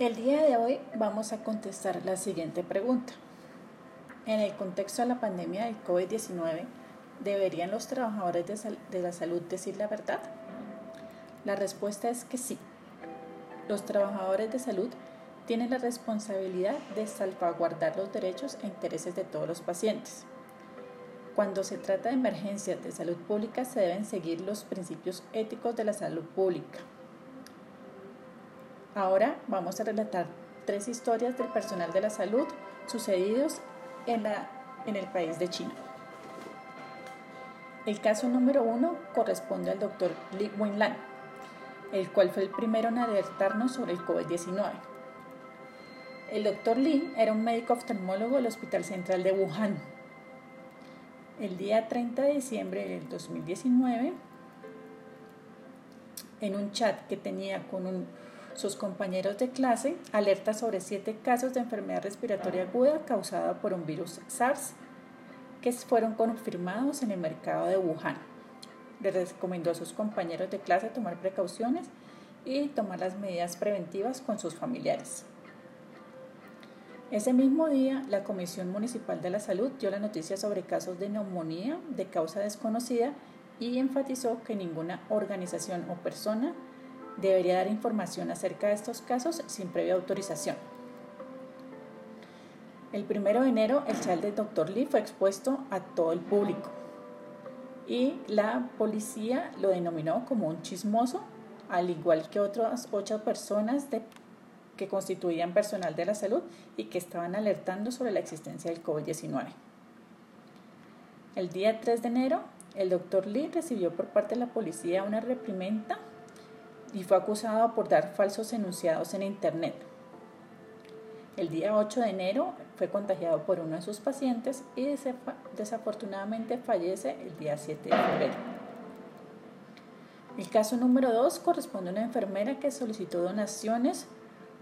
El día de hoy vamos a contestar la siguiente pregunta. En el contexto de la pandemia del COVID-19, ¿deberían los trabajadores de, la salud decir la verdad? La respuesta es que sí. Los trabajadores de salud tienen la responsabilidad de salvaguardar los derechos e intereses de todos los pacientes. Cuando se trata de emergencias de salud pública se deben seguir los principios éticos de la salud pública. Ahora vamos a relatar tres historias del personal de la salud sucedidos en, la, en el país de China. El caso número uno corresponde al doctor Li Wenlan, el cual fue el primero en alertarnos sobre el COVID-19. El doctor Li era un médico oftalmólogo del Hospital Central de Wuhan, el día 30 de diciembre del 2019 en un chat que tenía con sus compañeros de clase, alerta sobre siete casos de enfermedad respiratoria aguda causada por un virus SARS que fueron confirmados en el mercado de Wuhan. Le recomendó a sus compañeros de clase tomar precauciones y tomar las medidas preventivas con sus familiares. Ese mismo día, la Comisión Municipal de la Salud dio la noticia sobre casos de neumonía de causa desconocida y enfatizó que ninguna organización o persona debería dar información acerca de estos casos sin previa autorización. El 1 de enero, el chat del Dr. Lee fue expuesto a todo el público y la policía lo denominó como un chismoso, al igual que otras ocho personas que constituían personal de la salud y que estaban alertando sobre la existencia del COVID-19. El día 3 de enero, el doctor Lee recibió por parte de la policía una reprimenda y fue acusado por dar falsos enunciados en Internet. El día 8 de enero fue contagiado por uno de sus pacientes y desafortunadamente fallece el día 7 de febrero. El caso número 2 corresponde a una enfermera que solicitó donaciones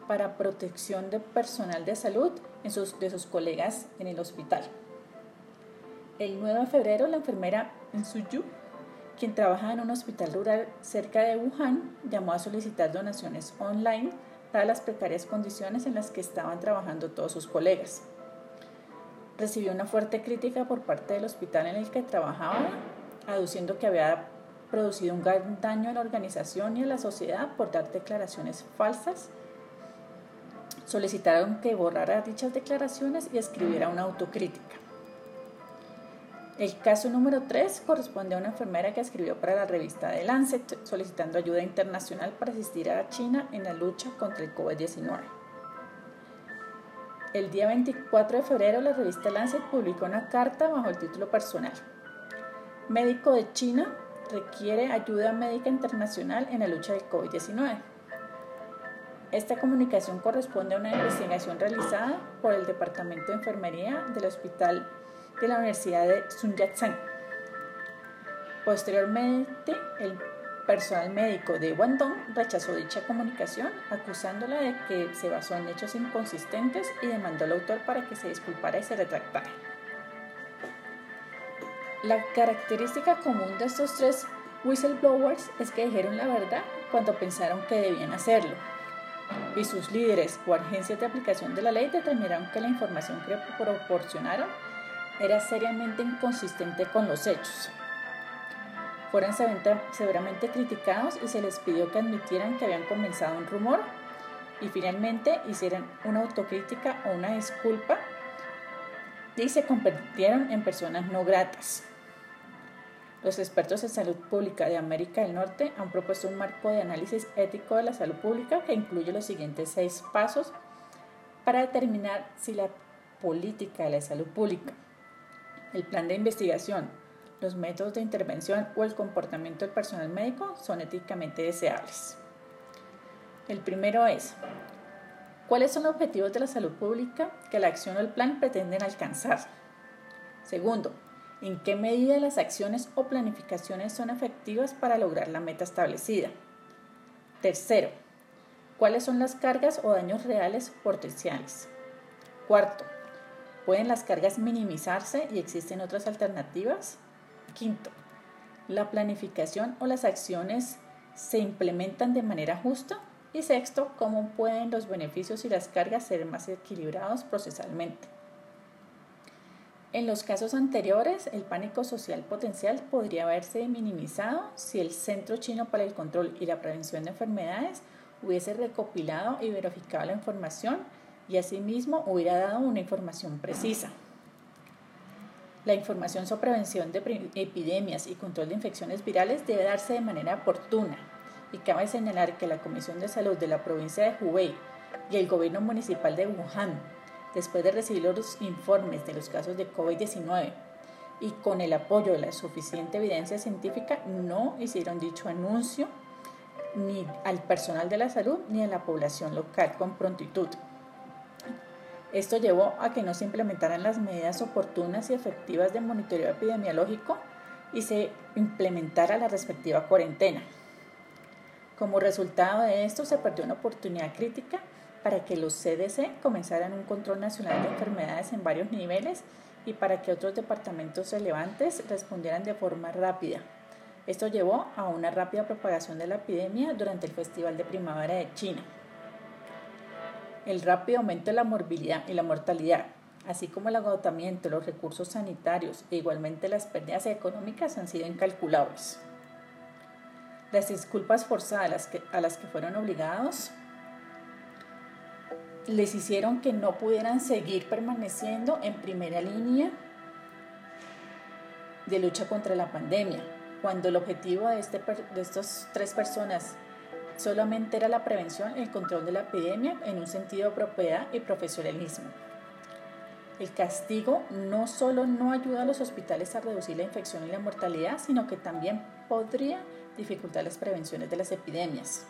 para protección de personal de salud de sus colegas en el hospital. El 9 de febrero, la enfermera Suyu, quien trabaja en un hospital rural cerca de Wuhan, llamó a solicitar donaciones online dadas las precarias condiciones en las que estaban trabajando todos sus colegas. Recibió una fuerte crítica por parte del hospital en el que trabajaba, aduciendo que había producido un gran daño a la organización y a la sociedad por dar declaraciones falsas solicitaron que borrara dichas declaraciones y escribiera una autocrítica. El caso número 3 corresponde a una enfermera que escribió para la revista The Lancet solicitando ayuda internacional para asistir a China en la lucha contra el COVID-19. El día 24 de febrero la revista Lancet publicó una carta bajo el título personal. Médico de China requiere ayuda médica internacional en la lucha del COVID-19. Esta comunicación corresponde a una investigación realizada por el Departamento de Enfermería del Hospital de la Universidad de Sun Yat-sen. Posteriormente, el personal médico de Guangdong rechazó dicha comunicación, acusándola de que se basó en hechos inconsistentes y demandó al autor para que se disculpara y se retractara. La característica común de estos tres whistleblowers es que dijeron la verdad cuando pensaron que debían hacerlo y sus líderes o agencias de aplicación de la ley determinaron que la información que proporcionaron era seriamente inconsistente con los hechos. Fueron severamente criticados y se les pidió que admitieran que habían comenzado un rumor y finalmente hicieran una autocrítica o una disculpa y se convirtieron en personas no gratas. Los expertos en salud pública de América del Norte han propuesto un marco de análisis ético de la salud pública que incluye los siguientes seis pasos para determinar si la política de la salud pública, el plan de investigación, los métodos de intervención o el comportamiento del personal médico son éticamente deseables. El primero es, ¿cuáles son los objetivos de la salud pública que la acción o el plan pretenden alcanzar? Segundo, en qué medida las acciones o planificaciones son efectivas para lograr la meta establecida. Tercero, cuáles son las cargas o daños reales potenciales. Cuarto, ¿pueden las cargas minimizarse y existen otras alternativas? Quinto, ¿la planificación o las acciones se implementan de manera justa? Y sexto, cómo pueden los beneficios y las cargas ser más equilibrados procesalmente. En los casos anteriores, el pánico social potencial podría haberse minimizado si el Centro Chino para el Control y la Prevención de Enfermedades hubiese recopilado y verificado la información y asimismo hubiera dado una información precisa. La información sobre prevención de epidemias y control de infecciones virales debe darse de manera oportuna y cabe señalar que la Comisión de Salud de la provincia de Hubei y el gobierno municipal de Wuhan, después de recibir los informes de los casos de COVID-19 y con el apoyo de la suficiente evidencia científica, no hicieron dicho anuncio ni al personal de la salud ni a la población local con prontitud. Esto llevó a que no se implementaran las medidas oportunas y efectivas de monitoreo epidemiológico y se implementara la respectiva cuarentena. Como resultado de esto, se perdió una oportunidad crítica para que los CDC comenzaran un control nacional de enfermedades en varios niveles y para que otros departamentos relevantes respondieran de forma rápida. Esto llevó a una rápida propagación de la epidemia durante el Festival de Primavera de China el rápido aumento de la morbilidad y la mortalidad, así como el agotamiento de los recursos sanitarios e igualmente las pérdidas económicas han sido incalculables. Las disculpas forzadas a las que, fueron obligados les hicieron que no pudieran seguir permaneciendo en primera línea de lucha contra la pandemia, cuando el objetivo de, este, de estas tres personas Solamente era la prevención y el control de la epidemia en un sentido de propiedad y profesionalismo. El castigo no solo no ayuda a los hospitales a reducir la infección y la mortalidad, sino que también podría dificultar las prevenciones de las epidemias.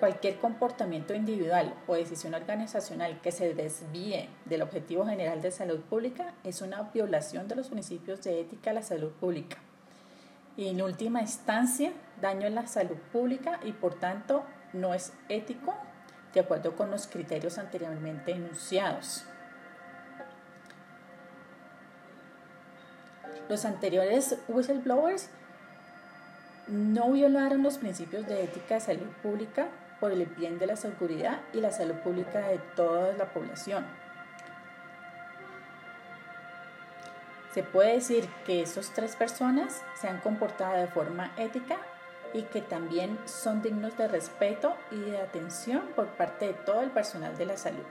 Cualquier comportamiento individual o decisión organizacional que se desvíe del objetivo general de salud pública es una violación de los principios de ética a la salud pública y en última instancia daño en la salud pública y por tanto no es ético de acuerdo con los criterios anteriormente enunciados. Los anteriores whistleblowers no violaron los principios de ética de salud pública por el bien de la seguridad y la salud pública de toda la población. Se puede decir que esas tres personas se han comportado de forma ética y que también son dignos de respeto y de atención por parte de todo el personal de la salud.